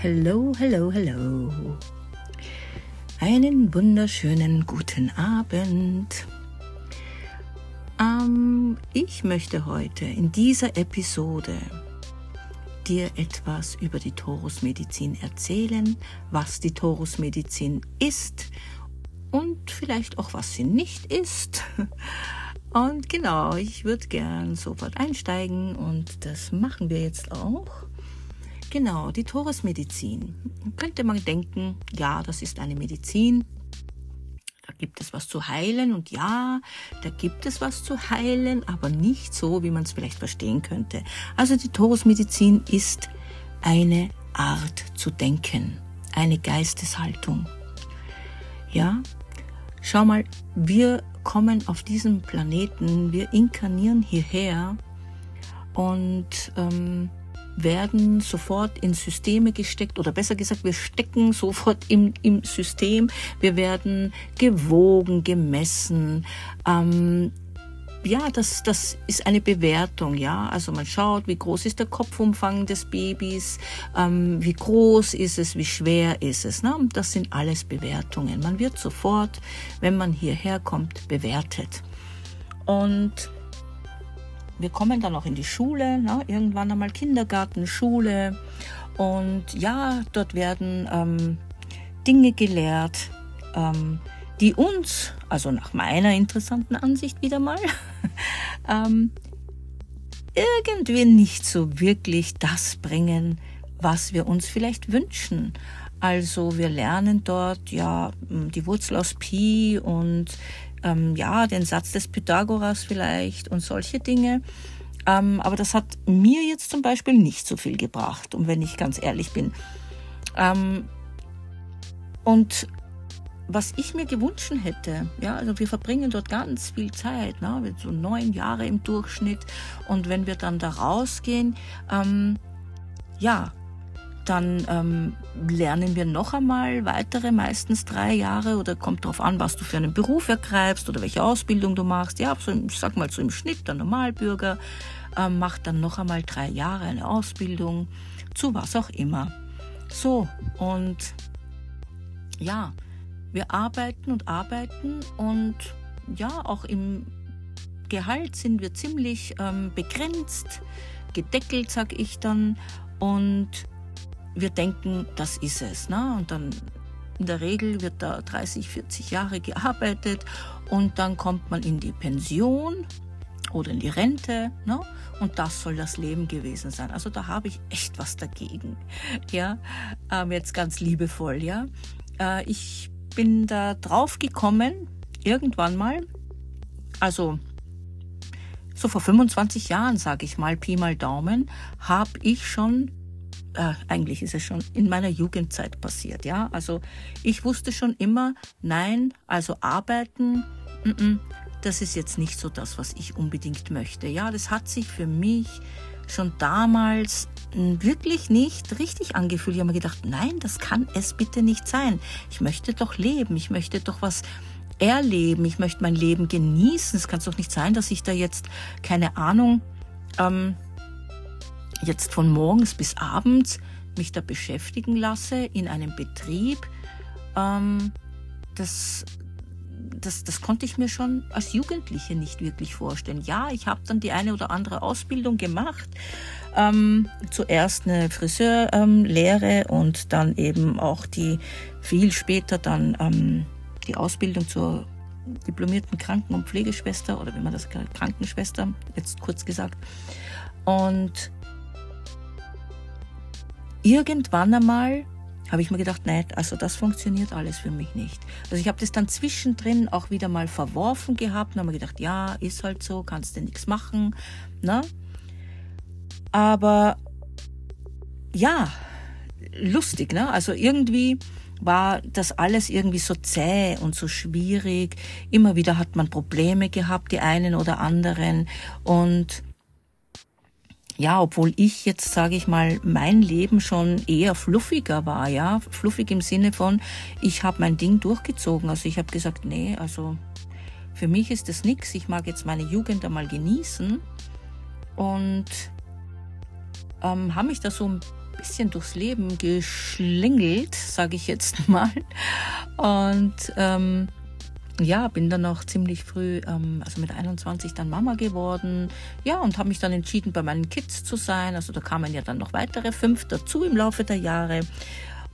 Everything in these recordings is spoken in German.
Hello, hello, hello. Einen wunderschönen guten Abend. Ähm, ich möchte heute in dieser Episode dir etwas über die Torusmedizin erzählen, was die Torusmedizin ist und vielleicht auch was sie nicht ist. Und genau, ich würde gern sofort einsteigen und das machen wir jetzt auch. Genau, die Torusmedizin. Könnte man denken, ja, das ist eine Medizin. Da gibt es was zu heilen und ja, da gibt es was zu heilen, aber nicht so, wie man es vielleicht verstehen könnte. Also die Torusmedizin ist eine Art zu denken, eine Geisteshaltung. Ja, schau mal, wir kommen auf diesen Planeten, wir inkarnieren hierher und ähm, werden sofort in Systeme gesteckt oder besser gesagt, wir stecken sofort im, im System. Wir werden gewogen, gemessen. Ähm, ja, das, das ist eine Bewertung, ja. Also man schaut, wie groß ist der Kopfumfang des Babys, ähm, wie groß ist es, wie schwer ist es. Ne? Das sind alles Bewertungen. Man wird sofort, wenn man hierher kommt, bewertet. Und wir kommen dann auch in die Schule, ne? irgendwann einmal Kindergarten, Schule. Und ja, dort werden ähm, Dinge gelehrt, ähm, die uns, also nach meiner interessanten Ansicht wieder mal, ähm, irgendwie nicht so wirklich das bringen, was wir uns vielleicht wünschen. Also wir lernen dort ja die Wurzel aus Pi und ähm, ja, den Satz des Pythagoras vielleicht und solche Dinge. Ähm, aber das hat mir jetzt zum Beispiel nicht so viel gebracht, und wenn ich ganz ehrlich bin. Ähm, und was ich mir gewünscht hätte, ja, also wir verbringen dort ganz viel Zeit, ne, so neun Jahre im Durchschnitt. Und wenn wir dann da rausgehen, ähm, ja, dann ähm, lernen wir noch einmal weitere, meistens drei Jahre oder kommt darauf an, was du für einen Beruf ergreifst oder welche Ausbildung du machst. Ja, so, ich sag mal so im Schnitt, der Normalbürger ähm, macht dann noch einmal drei Jahre eine Ausbildung zu was auch immer. So, und ja, wir arbeiten und arbeiten und ja, auch im Gehalt sind wir ziemlich ähm, begrenzt, gedeckelt, sag ich dann. Und wir denken, das ist es. Ne? Und dann in der Regel wird da 30, 40 Jahre gearbeitet und dann kommt man in die Pension oder in die Rente. Ne? Und das soll das Leben gewesen sein. Also da habe ich echt was dagegen. Ja, ähm, jetzt ganz liebevoll. Ja, äh, ich bin da drauf gekommen irgendwann mal. Also so vor 25 Jahren, sage ich mal, Pi mal Daumen, habe ich schon äh, eigentlich ist es schon in meiner Jugendzeit passiert, ja. Also ich wusste schon immer, nein, also arbeiten, m -m, das ist jetzt nicht so das, was ich unbedingt möchte. Ja, das hat sich für mich schon damals wirklich nicht richtig angefühlt. Ich habe mir gedacht, nein, das kann es bitte nicht sein. Ich möchte doch leben, ich möchte doch was erleben, ich möchte mein Leben genießen. Es kann doch nicht sein, dass ich da jetzt, keine Ahnung, ähm, jetzt von morgens bis abends mich da beschäftigen lasse in einem Betrieb, ähm, das, das, das konnte ich mir schon als Jugendliche nicht wirklich vorstellen. Ja, ich habe dann die eine oder andere Ausbildung gemacht. Ähm, zuerst eine Friseurlehre ähm, und dann eben auch die viel später dann ähm, die Ausbildung zur diplomierten Kranken- und Pflegeschwester oder wie man das Krankenschwester, jetzt kurz gesagt. Und irgendwann einmal habe ich mir gedacht, nein, also das funktioniert alles für mich nicht. Also ich habe das dann zwischendrin auch wieder mal verworfen gehabt und habe mir gedacht, ja, ist halt so, kannst du nichts machen. Ne? Aber ja, lustig, ne? Also irgendwie war das alles irgendwie so zäh und so schwierig. Immer wieder hat man Probleme gehabt, die einen oder anderen. Und ja, obwohl ich jetzt, sage ich mal, mein Leben schon eher fluffiger war, ja, fluffig im Sinne von, ich habe mein Ding durchgezogen. Also ich habe gesagt, nee, also für mich ist das nichts. Ich mag jetzt meine Jugend einmal genießen und ähm, habe mich da so ein bisschen durchs Leben geschlingelt, sage ich jetzt mal. Und ähm, ja, bin dann auch ziemlich früh, ähm, also mit 21 dann Mama geworden. Ja, und habe mich dann entschieden, bei meinen Kids zu sein. Also da kamen ja dann noch weitere fünf dazu im Laufe der Jahre.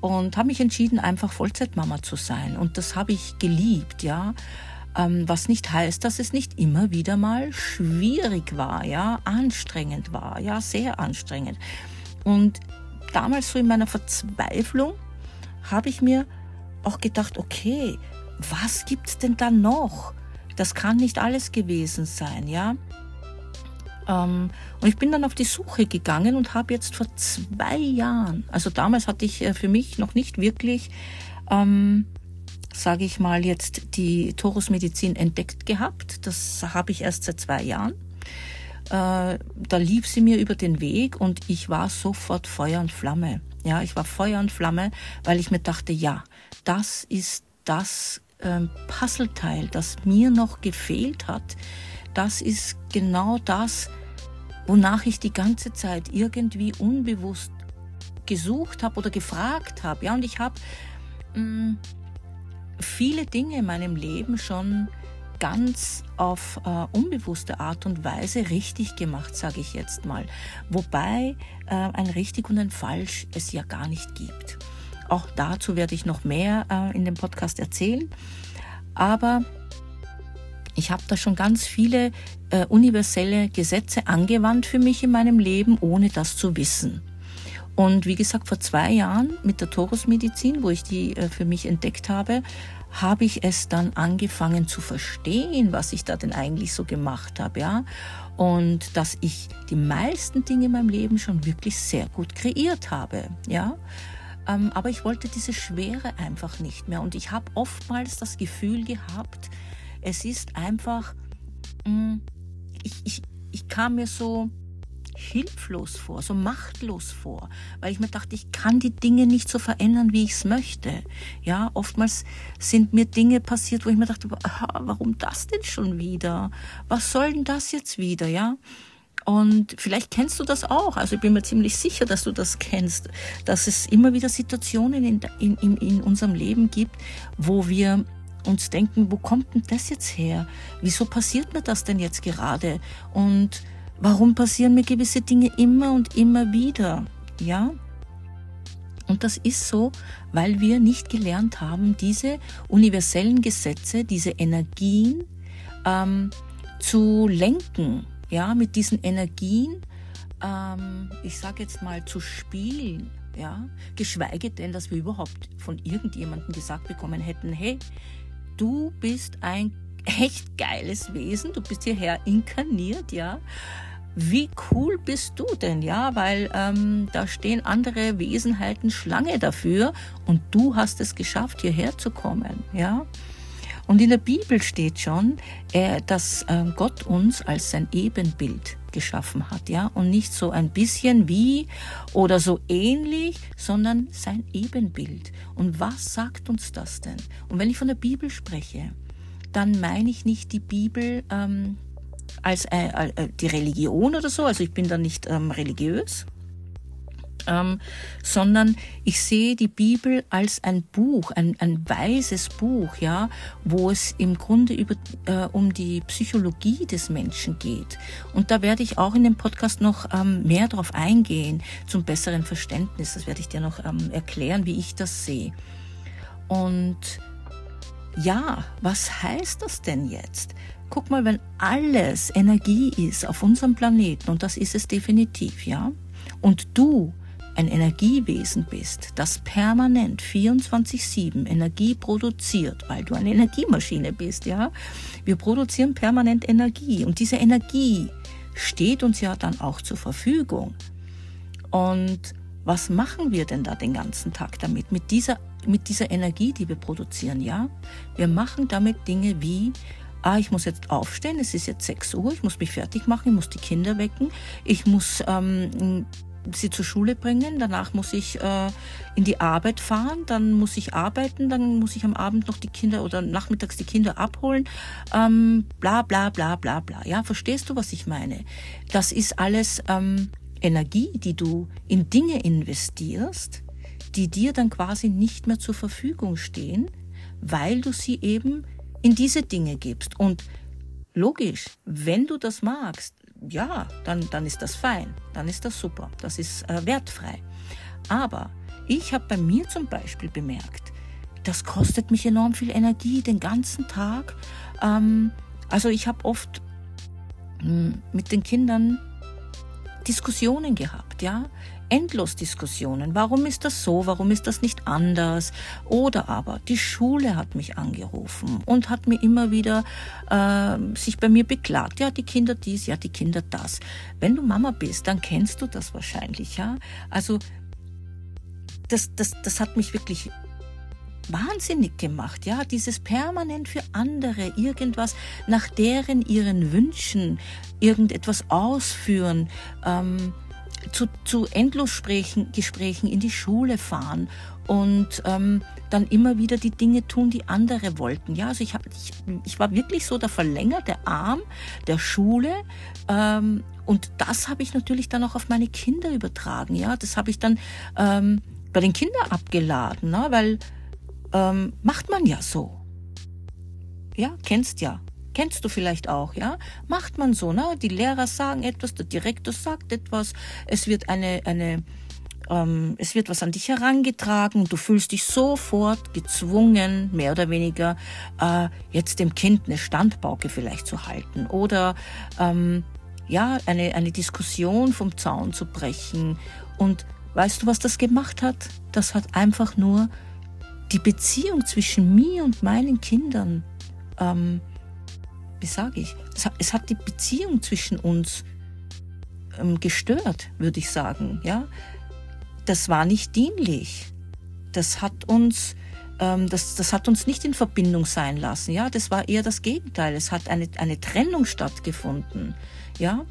Und habe mich entschieden, einfach Vollzeitmama zu sein. Und das habe ich geliebt, ja. Ähm, was nicht heißt, dass es nicht immer wieder mal schwierig war, ja, anstrengend war, ja, sehr anstrengend. Und damals so in meiner Verzweiflung habe ich mir auch gedacht, okay, was gibt's denn da noch? Das kann nicht alles gewesen sein, ja. Ähm, und ich bin dann auf die Suche gegangen und habe jetzt vor zwei Jahren, also damals hatte ich äh, für mich noch nicht wirklich, ähm, sage ich mal, jetzt die Torusmedizin entdeckt gehabt. Das habe ich erst seit zwei Jahren. Äh, da lief sie mir über den Weg und ich war sofort Feuer und Flamme. Ja, ich war Feuer und Flamme, weil ich mir dachte, ja, das ist das ähm, Puzzleteil, das mir noch gefehlt hat, das ist genau das, wonach ich die ganze Zeit irgendwie unbewusst gesucht habe oder gefragt habe. Ja, und ich habe mm, viele Dinge in meinem Leben schon ganz auf äh, unbewusste Art und Weise richtig gemacht, sage ich jetzt mal. Wobei äh, ein richtig und ein falsch es ja gar nicht gibt. Auch dazu werde ich noch mehr äh, in dem Podcast erzählen. Aber ich habe da schon ganz viele äh, universelle Gesetze angewandt für mich in meinem Leben, ohne das zu wissen. Und wie gesagt, vor zwei Jahren mit der Torusmedizin, wo ich die äh, für mich entdeckt habe, habe ich es dann angefangen zu verstehen, was ich da denn eigentlich so gemacht habe, ja. Und dass ich die meisten Dinge in meinem Leben schon wirklich sehr gut kreiert habe, ja. Ähm, aber ich wollte diese Schwere einfach nicht mehr. Und ich habe oftmals das Gefühl gehabt, es ist einfach, mh, mm, ich, ich, ich kam mir so hilflos vor, so machtlos vor, weil ich mir dachte, ich kann die Dinge nicht so verändern, wie ich es möchte. Ja, oftmals sind mir Dinge passiert, wo ich mir dachte, warum das denn schon wieder? Was soll denn das jetzt wieder? Ja, und vielleicht kennst du das auch. Also ich bin mir ziemlich sicher, dass du das kennst, dass es immer wieder Situationen in, in, in unserem Leben gibt, wo wir uns denken, wo kommt denn das jetzt her? Wieso passiert mir das denn jetzt gerade? Und warum passieren mir gewisse Dinge immer und immer wieder? Ja? Und das ist so, weil wir nicht gelernt haben, diese universellen Gesetze, diese Energien ähm, zu lenken ja, mit diesen Energien, ähm, ich sage jetzt mal, zu spielen, ja, geschweige denn, dass wir überhaupt von irgendjemandem gesagt bekommen hätten, hey, du bist ein echt geiles Wesen, du bist hierher inkarniert, ja. Wie cool bist du denn, ja? Weil ähm, da stehen andere Wesenheiten Schlange dafür und du hast es geschafft, hierher zu kommen, ja. Und in der Bibel steht schon, äh, dass ähm, Gott uns als sein Ebenbild geschaffen hat, ja, und nicht so ein bisschen wie oder so ähnlich, sondern sein Ebenbild. Und was sagt uns das denn? Und wenn ich von der Bibel spreche, dann meine ich nicht die Bibel ähm, als äh, äh, die Religion oder so, also ich bin da nicht ähm, religiös, ähm, sondern ich sehe die Bibel als ein Buch, ein, ein weises Buch, ja, wo es im Grunde über, äh, um die Psychologie des Menschen geht. Und da werde ich auch in dem Podcast noch ähm, mehr darauf eingehen, zum besseren Verständnis. Das werde ich dir noch ähm, erklären, wie ich das sehe. Und ja, was heißt das denn jetzt? Guck mal, wenn alles Energie ist auf unserem Planeten, und das ist es definitiv, ja, und du ein Energiewesen bist, das permanent 24/7 Energie produziert, weil du eine Energiemaschine bist, ja? Wir produzieren permanent Energie und diese Energie steht uns ja dann auch zur Verfügung. Und was machen wir denn da den ganzen Tag damit? Mit dieser, mit dieser Energie, die wir produzieren, ja? Wir machen damit Dinge wie ah, ich muss jetzt aufstehen, es ist jetzt 6 Uhr, ich muss mich fertig machen, ich muss die Kinder wecken, ich muss ähm, sie zur Schule bringen, danach muss ich äh, in die Arbeit fahren, dann muss ich arbeiten, dann muss ich am Abend noch die Kinder oder nachmittags die Kinder abholen, ähm, bla bla bla bla bla. Ja, verstehst du, was ich meine? Das ist alles ähm, Energie, die du in Dinge investierst, die dir dann quasi nicht mehr zur Verfügung stehen, weil du sie eben in diese Dinge gibst. Und logisch, wenn du das magst, ja, dann, dann ist das fein, dann ist das super, das ist äh, wertfrei. Aber ich habe bei mir zum Beispiel bemerkt, das kostet mich enorm viel Energie den ganzen Tag. Ähm, also ich habe oft mh, hm, mit den Kindern Diskussionen gehabt, ja, endlos Diskussionen. Warum ist das so? Warum ist das nicht anders? Oder aber die Schule hat mich angerufen und hat mir immer wieder äh, sich bei mir beklagt. Ja, die Kinder dies, ja, die Kinder das. Wenn du Mama bist, dann kennst du das wahrscheinlich, ja. Also das, das, das hat mich wirklich wahnsinnig gemacht, ja, dieses permanent für andere irgendwas nach deren ihren Wünschen irgendetwas ausführen, ähm, zu, zu Endlossprechen, Gesprächen in die Schule fahren und ähm, dann immer wieder die Dinge tun, die andere wollten. Ja, also ich, hab, ich, ich war wirklich so der verlängerte Arm der Schule ähm, und das habe ich natürlich dann auch auf meine Kinder übertragen. Ja, das habe ich dann ähm, bei den Kindern abgeladen, ne? weil ähm, macht man ja so. Ja, kennst ja. Kennst du vielleicht auch, ja? Macht man so, ne? Die Lehrer sagen etwas, der Direktor sagt etwas, es wird eine, eine, ähm, es wird was an dich herangetragen, du fühlst dich sofort gezwungen, mehr oder weniger, äh, jetzt dem Kind eine Standpauke vielleicht zu halten oder ähm, ja, eine, eine Diskussion vom Zaun zu brechen. Und weißt du, was das gemacht hat? Das hat einfach nur die Beziehung zwischen mir und meinen Kindern, ähm, wie sage ich, es hat, die Beziehung zwischen uns ähm, gestört, würde ich sagen. Ja, das war nicht dienlich. Das hat uns, ähm, das, das hat uns nicht in Verbindung sein lassen. Ja, das war eher das Gegenteil. Es hat eine, eine Trennung stattgefunden. Ja,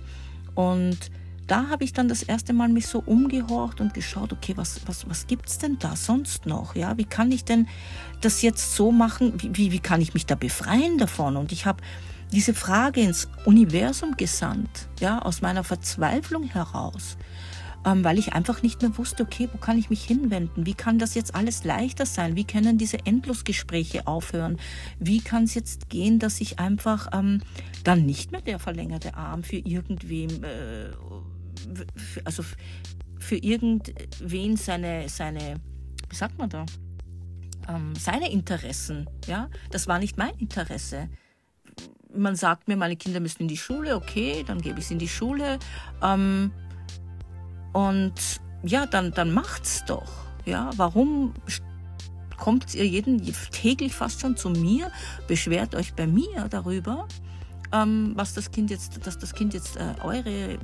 und da habe ich dann das erste Mal mich so umgehorcht und geschaut, okay, was, was, was gibt's denn da sonst noch? Ja, wie kann ich denn das jetzt so machen? Wie, wie kann ich mich da befreien davon? Und ich habe diese Frage ins Universum gesandt, ja, aus meiner Verzweiflung heraus, ähm, weil ich einfach nicht mehr wusste, okay, wo kann ich mich hinwenden? Wie kann das jetzt alles leichter sein? Wie können diese Endlosgespräche aufhören? Wie kann es jetzt gehen, dass ich einfach ähm, dann nicht mehr der verlängerte Arm für irgendwem äh, also für irgendwen seine, seine, wie sagt man da, ähm, seine Interessen, ja, das war nicht mein Interesse. Man sagt mir, meine Kinder müssen in die Schule, okay, dann gebe ich sie in die Schule. Ähm, und ja, dann, dann macht's doch. Ja, warum kommt ihr jeden täglich fast schon zu mir, beschwert euch bei mir darüber, ähm, was das Kind jetzt, dass das Kind jetzt äh, eure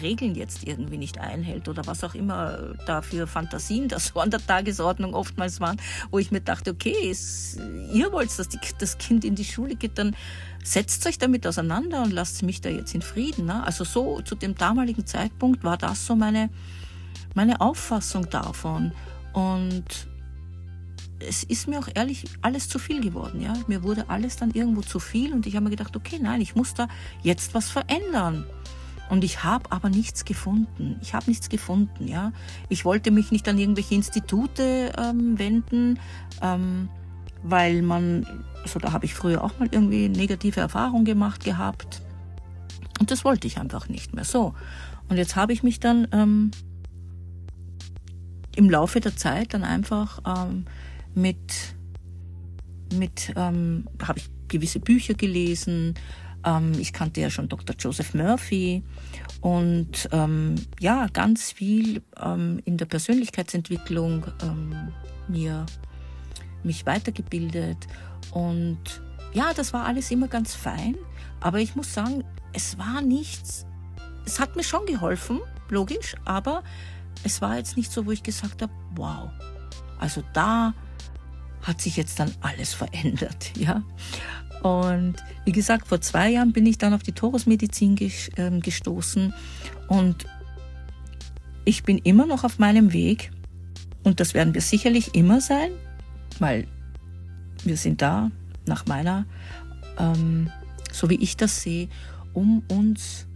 Regeln jetzt irgendwie nicht einhält oder was auch immer da für Fantasien das so an der Tagesordnung oftmals waren, wo ich mir dachte, okay, es, ihr wollt, dass die, das Kind in die Schule geht, dann setzt euch damit auseinander und lasst mich da jetzt in Frieden. Ne? Also so zu dem damaligen Zeitpunkt war das so meine, meine Auffassung davon. Und es ist mir auch ehrlich alles zu viel geworden. Ja? Mir wurde alles dann irgendwo zu viel und ich habe mir gedacht, okay, nein, ich muss da jetzt was verändern. Und ich habe aber nichts gefunden. Ich habe nichts gefunden, ja. Ich wollte mich nicht an irgendwelche Institute ähm, wenden, ähm, weil man, also da habe ich früher auch mal irgendwie negative Erfahrungen gemacht gehabt. Und das wollte ich einfach nicht mehr. So. Und jetzt habe ich mich dann ähm, im Laufe der Zeit dann einfach ähm, mit, mit ähm, habe ich gewisse Bücher gelesen, ähm, ich kannte ja schon Dr. Joseph Murphy und ähm, ja, ganz viel ähm, in der Persönlichkeitsentwicklung ähm, mir mich weitergebildet und ja, das war alles immer ganz fein, aber ich muss sagen, es war nichts, es hat mir schon geholfen, logisch, aber es war jetzt nicht so, wo ich gesagt habe, wow, also da hat sich jetzt dann alles verändert, ja. Und wie gesagt, vor zwei Jahren bin ich dann auf die Torusmedizin ähm, gestoßen und ich bin immer noch auf meinem Weg und das werden wir sicherlich immer sein, weil wir sind da nach meiner, ähm, so wie ich das sehe, um uns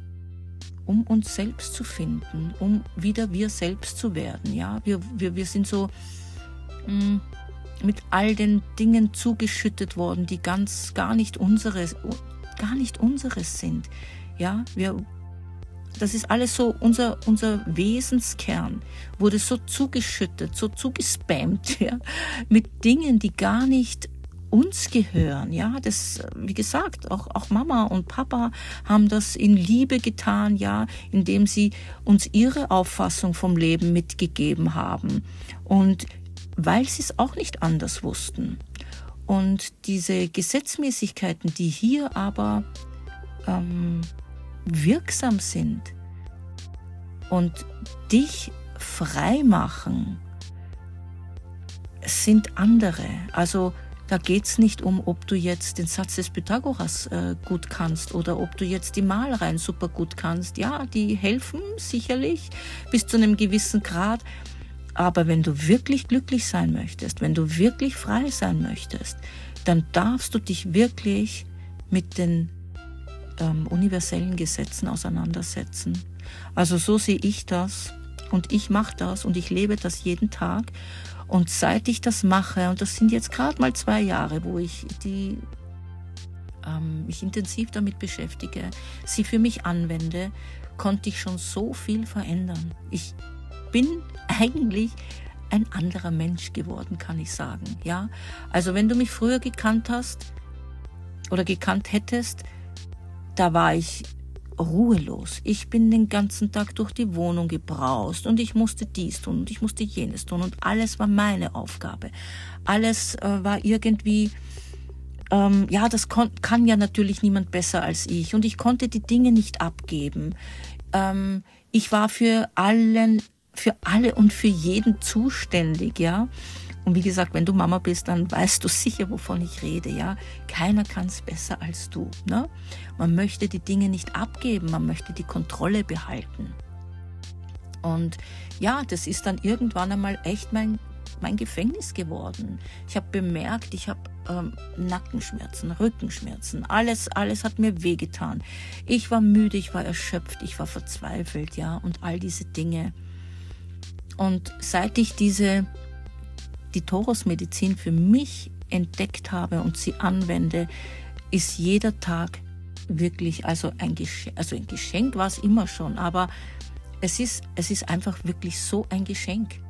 um uns selbst zu finden, um wieder wir selbst zu werden. Ja, wir, wir, wir sind so mh, hm, mit all den Dingen zugeschüttet worden, die ganz gar nicht unseres, gar nicht unseres sind. Ja, wir, das ist alles so, unser, unser Wesenskern wurde so zugeschüttet, so zugespammt, ja, mit Dingen, die gar nicht uns gehören. Ja, das, wie gesagt, auch, auch Mama und Papa haben das in Liebe getan, ja, indem sie uns ihre Auffassung vom Leben mitgegeben haben. Und weil sie es auch nicht anders wussten. Und diese Gesetzmäßigkeiten, die hier aber ähm, wirksam sind und dich frei machen, sind andere. Also da geht es nicht um, ob du jetzt den Satz des Pythagoras äh, gut kannst oder ob du jetzt die Malreihen super gut kannst. Ja, die helfen sicherlich bis zu einem gewissen Grad. Aber wenn du wirklich glücklich sein möchtest, wenn du wirklich frei sein möchtest, dann darfst du dich wirklich mit den ähm, universellen Gesetzen auseinandersetzen. Also so sehe ich das und ich mache das und ich lebe das jeden Tag und seit ich das mache, und das sind jetzt gerade mal zwei Jahre, wo ich die, ähm, mich intensiv damit beschäftige, sie für mich anwende, konnte ich schon so viel verändern. Ich bin eigentlich ein anderer Mensch geworden, kann ich sagen. Ja, also wenn du mich früher gekannt hast oder gekannt hättest, da war ich ruhelos. Ich bin den ganzen Tag durch die Wohnung gebraust und ich musste dies tun und ich musste jenes tun und alles war meine Aufgabe. Alles äh, war irgendwie, ähm, ja, das kann ja natürlich niemand besser als ich und ich konnte die Dinge nicht abgeben. Ähm, ich war für allen, für alle und für jeden zuständig, ja. Und wie gesagt, wenn du Mama bist, dann weißt du sicher, wovon ich rede, ja. Keiner kann es besser als du. Ne? Man möchte die Dinge nicht abgeben, man möchte die Kontrolle behalten. Und ja, das ist dann irgendwann einmal echt mein, mein Gefängnis geworden. Ich habe bemerkt, ich habe ähm, Nackenschmerzen, Rückenschmerzen, alles, alles hat mir wehgetan. Ich war müde, ich war erschöpft, ich war verzweifelt, ja, und all diese Dinge. Und seit ich diese die Torusmedizin für mich entdeckt habe und sie anwende, ist jeder Tag wirklich, also ein Geschenk, also ein Geschenk war es immer schon, aber es ist, es ist einfach wirklich so ein Geschenk,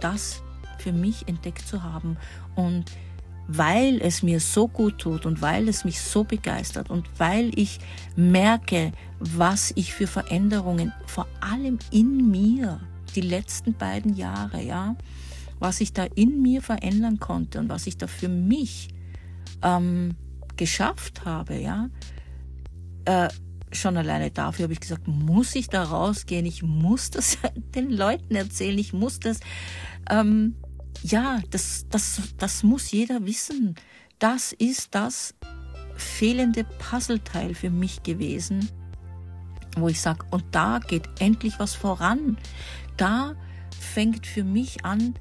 das für mich entdeckt zu haben. Und weil es mir so gut tut und weil es mich so begeistert und weil ich merke, was ich für Veränderungen vor allem in mir die letzten beiden Jahre, ja, was ich da in mir verändern konnte und was ich da für mich ähm, geschafft habe, ja, äh, schon alleine dafür habe ich gesagt, muss ich da rausgehen, ich muss das den Leuten erzählen, ich muss das, ähm, ja, das, das, das muss jeder wissen. Das ist das fehlende Puzzleteil für mich gewesen, wo ich sage, und da geht endlich was voran. Da fängt für mich an,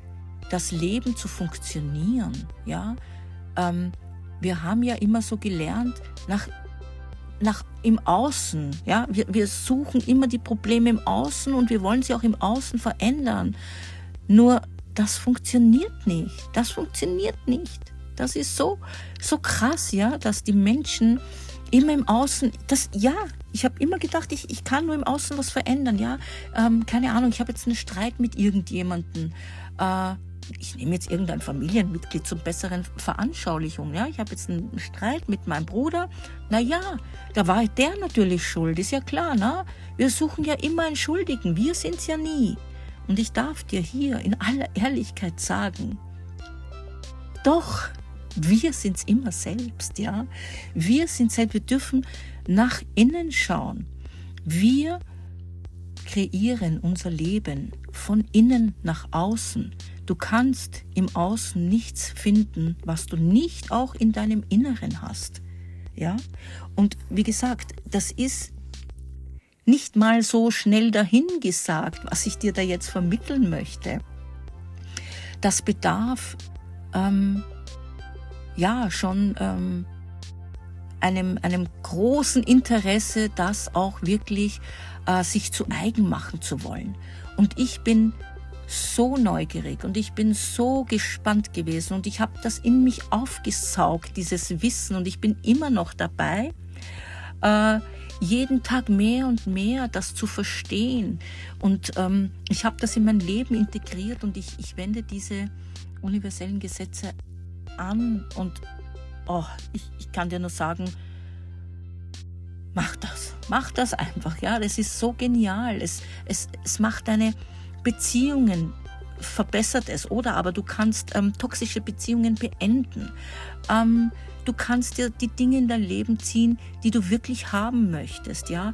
das Leben zu funktionieren. Ja, ähm, wir haben ja immer so gelernt nach nach im Außen. Ja, wir, wir suchen immer die Probleme im Außen und wir wollen sie auch im Außen verändern. Nur das funktioniert nicht. Das funktioniert nicht. Das ist so so krass, ja, dass die Menschen immer im Außen, das ja, ich habe immer gedacht, ich, ich kann nur im Außen was verändern, ja. Ähm, keine Ahnung, ich habe jetzt einen Streit mit irgendjemanden. Äh, ich nehme jetzt irgendein Familienmitglied zur besseren Veranschaulichung. Ja, ich habe jetzt einen Streit mit meinem Bruder. Na ja, da war der natürlich schuld, ist ja klar, ne? Wir suchen ja immer einen Schuldigen, wir sind's ja nie. Und ich darf dir hier in aller Ehrlichkeit sagen, doch, wir sind's immer selbst, ja? Wir sind selbst, wir dürfen nach innen schauen. Wir kreieren unser Leben von innen nach außen. Du kannst im Außen nichts finden, was du nicht auch in deinem Inneren hast. Ja? Und wie gesagt, das ist nicht mal so schnell dahingesagt, was ich dir da jetzt vermitteln möchte. Das bedarf ähm, ja schon ähm, einem, einem großen Interesse, das auch wirklich äh, sich zu eigen machen zu wollen. Und ich bin so neugierig und ich bin so gespannt gewesen und ich habe das in mich aufgesaugt, dieses Wissen und ich bin immer noch dabei, äh, jeden Tag mehr und mehr das zu verstehen. Und ähm, ich habe das in mein Leben integriert und ich, ich wende diese universellen Gesetze an und oh, ich, ich kann dir nur sagen, mach das, mach das einfach, ja, das ist so genial, es, es, es macht deine Beziehungen, verbessert es, oder? Aber du kannst ähm, toxische Beziehungen beenden, ähm, du kannst dir die Dinge in dein Leben ziehen, die du wirklich haben möchtest, ja,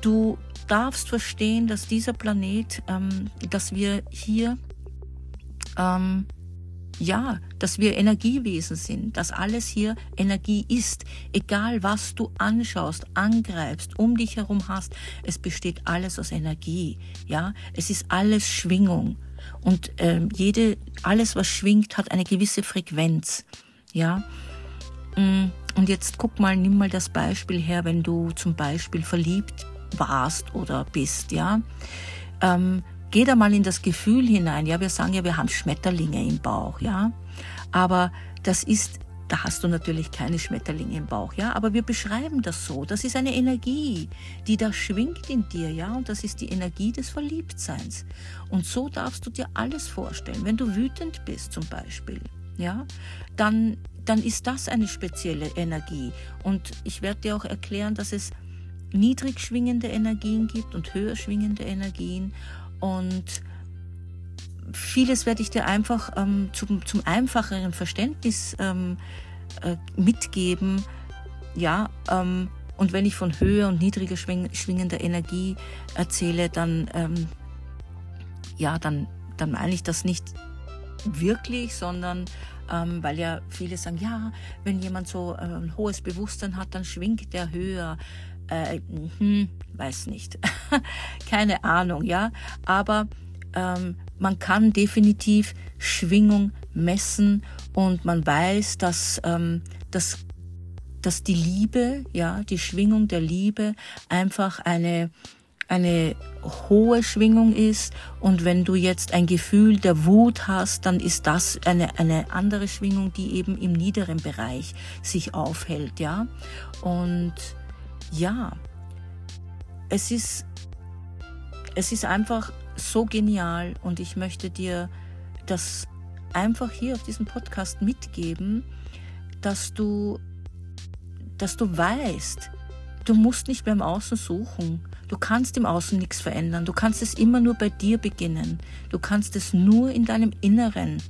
du darfst verstehen, dass dieser Planet, ähm, dass wir hier ähm, ja, dass wir Energiewesen sind, dass alles hier Energie ist. Egal was du anschaust, angreifst, um dich herum hast, es besteht alles aus Energie. Ja, es ist alles Schwingung. Und ähm, jede, alles, was schwingt, hat eine gewisse Frequenz. Ja. Mm, und jetzt guck mal, nimm mal das Beispiel her, wenn du zum Beispiel verliebt warst oder bist, ja. Ähm, Geh da mal in das Gefühl hinein. Ja, wir sagen ja, wir haben Schmetterlinge im Bauch, ja. Aber das ist, da hast du natürlich keine Schmetterlinge im Bauch, ja. Aber wir beschreiben das so. Das ist eine Energie, die da schwingt in dir, ja. Und das ist die Energie des Verliebtseins. Und so darfst du dir alles vorstellen. Wenn du wütend bist zum Beispiel, ja, dann, dann ist das eine spezielle Energie. Und ich werde dir auch erklären, dass es niedrig schwingende Energien gibt und höher schwingende Energien. Und vieles werde ich dir einfach ähm, zum, zum einfacheren Verständnis ähm, äh, mitgeben. Ja, ähm, und wenn ich von höher und niedriger schwing, schwingender Energie erzähle, dann, ähm, ja, dann, dann meine ich das nicht wirklich, sondern ähm, weil ja viele sagen, ja, wenn jemand so äh, ein hohes Bewusstsein hat, dann schwingt der höher. Äh, hm, weiß nicht. Keine Ahnung, ja. Aber ähm, man kann definitiv Schwingung messen und man weiß, dass, ähm, dass, dass die Liebe, ja, die Schwingung der Liebe einfach eine, eine hohe Schwingung ist und wenn du jetzt ein Gefühl der Wut hast, dann ist das eine, eine andere Schwingung, die eben im niederen Bereich sich aufhält, ja. Und ja, es ist, es ist einfach so genial und ich möchte dir das einfach hier auf diesem Podcast mitgeben, dass du, dass du weißt, du musst nicht beim Außen suchen. Du kannst im Außen nichts verändern. Du kannst es immer nur bei dir beginnen. Du kannst es nur in deinem Inneren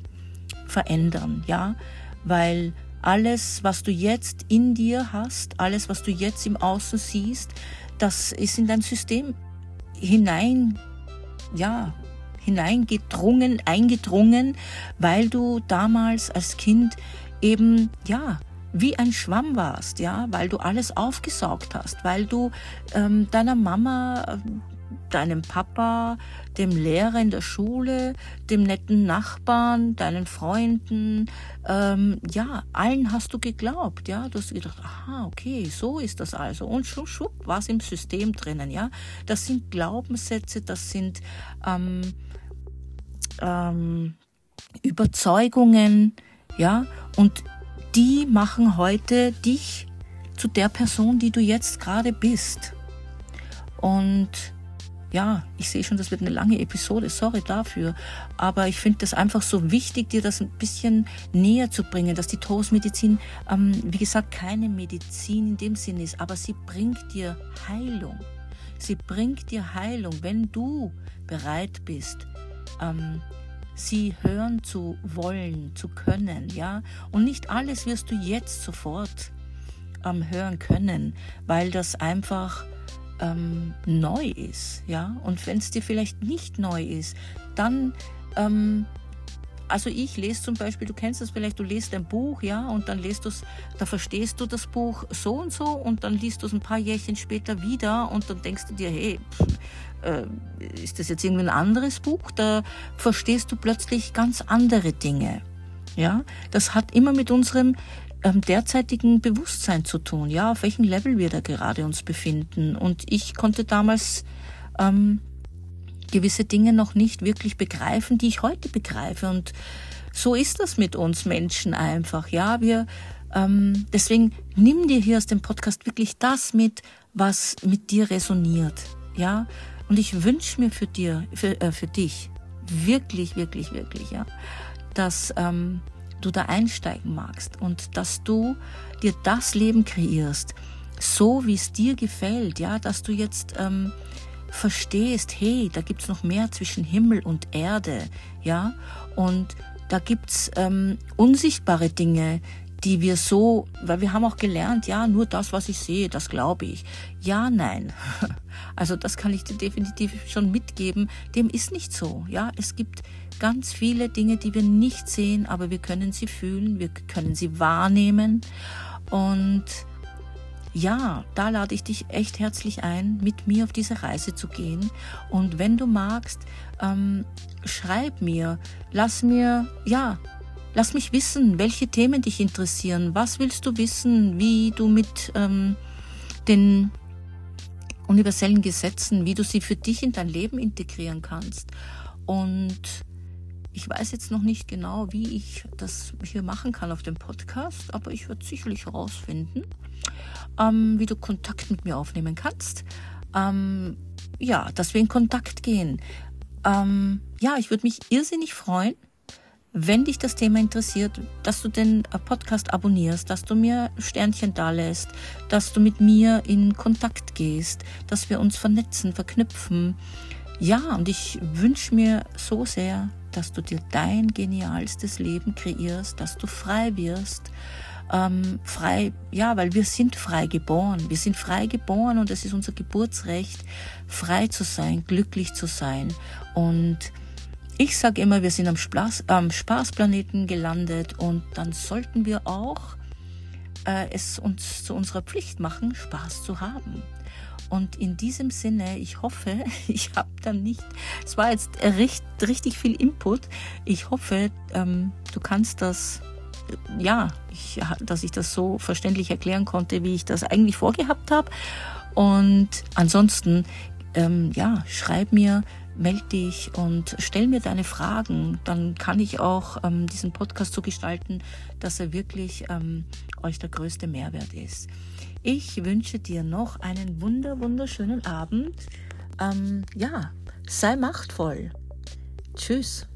verändern, ja, weil alles, was du jetzt in dir hast, alles, was du jetzt im Außen siehst, das ist in dein System hinein, ja, hineingedrungen, eingedrungen, weil du damals als Kind eben, ja, wie ein Schwamm warst, ja, weil du alles aufgesaugt hast, weil du ähm, deiner Mama deinem Papa, dem Lehrer in der Schule, dem netten Nachbarn, deinen Freunden, ähm, ja, allen hast du geglaubt, ja, du hast gedacht, aha, okay, so ist das also. Und schub, schub, war es im System drinnen, ja, das sind Glaubenssätze, das sind ähm, ähm, Überzeugungen, ja, und die machen heute dich zu der Person, die du jetzt gerade bist. Und ja, ich sehe schon, das wird eine lange Episode, sorry dafür. Aber ich finde das einfach so wichtig, dir das ein bisschen näher zu bringen, dass die Torusmedizin, ähm, wie gesagt, keine Medizin in dem Sinne ist, aber sie bringt dir Heilung. Sie bringt dir Heilung, wenn du bereit bist, ähm, sie hören zu wollen, zu können, ja. Und nicht alles wirst du jetzt sofort ähm, hören können, weil das einfach ähm, neu ist, ja. Und wenn es dir vielleicht nicht neu ist, dann ähm, also ich lese zum Beispiel, du kennst das vielleicht, du liest ein Buch, ja, und dann lest du es, da verstehst du das Buch so und so und dann liest du es ein paar Jährchen später wieder und dann denkst du dir, hey, pff, äh, ist das jetzt irgendwie ein anderes Buch? Da verstehst du plötzlich ganz andere Dinge. Ja, das hat immer mit unserem derzeitigen Bewusstsein zu tun, ja, auf welchem Level wir da gerade uns befinden. Und ich konnte damals ähm, gewisse Dinge noch nicht wirklich begreifen, die ich heute begreife. Und so ist das mit uns Menschen einfach. Ja, wir ähm, deswegen nimm dir hier aus dem Podcast wirklich das mit, was mit dir resoniert. Ja, und ich wünsche mir für dir, für, äh, für dich wirklich, wirklich, wirklich, ja, dass ähm, du da einsteigen magst und dass du dir das Leben kreierst, so wie es dir gefällt, ja, dass du jetzt ähm, verstehst, hey, da gibt's noch mehr zwischen Himmel und Erde, ja, und da gibt's ähm, unsichtbare Dinge, die wir so, weil wir haben auch gelernt, ja, nur das, was ich sehe, das glaube ich. Ja, nein. Also das kann ich dir definitiv schon mitgeben. Dem ist nicht so. Ja, es gibt ganz viele Dinge, die wir nicht sehen, aber wir können sie fühlen, wir können sie wahrnehmen. Und ja, da lade ich dich echt herzlich ein, mit mir auf diese Reise zu gehen. Und wenn du magst, ähm, schreib mir, lass mir, ja, lass mich wissen, welche Themen dich interessieren. Was willst du wissen, wie du mit ähm, den universellen Gesetzen, wie du sie für dich in dein Leben integrieren kannst. Und ich weiß jetzt noch nicht genau, wie ich das hier machen kann auf dem Podcast, aber ich werde sicherlich herausfinden, ähm, wie du Kontakt mit mir aufnehmen kannst. Ähm, ja, dass wir in Kontakt gehen. Ähm, ja, ich würde mich irrsinnig freuen, wenn dich das Thema interessiert, dass du den äh, Podcast abonnierst, dass du mir Sternchen da lässt, dass du mit mir in Kontakt gehst, dass wir uns vernetzen, verknüpfen. Ja, und ich wünsche mir so sehr, dass du dir dein genialstes Leben kreierst, dass du frei wirst. Ähm, frei, ja, weil wir sind frei geboren. Wir sind frei geboren und es ist unser Geburtsrecht, frei zu sein, glücklich zu sein. Und ich sage immer, wir sind am, Spaß, am Spaßplaneten gelandet und dann sollten wir auch äh, es uns zu unserer Pflicht machen, Spaß zu haben. Und in diesem Sinne, ich hoffe, ich habe dann nicht, es war jetzt recht, richtig viel Input. Ich hoffe, ähm, du kannst das, äh, ja, ich, dass ich das so verständlich erklären konnte, wie ich das eigentlich vorgehabt habe. Und ansonsten, ähm, ja, schreib mir, meld dich und stell mir deine Fragen. Dann kann ich auch ähm, diesen Podcast so gestalten, dass er wirklich ähm, euch der größte Mehrwert ist. Ich wünsche dir noch einen wunder, wunderschönen Abend. Ähm, ja, sei machtvoll. Tschüss.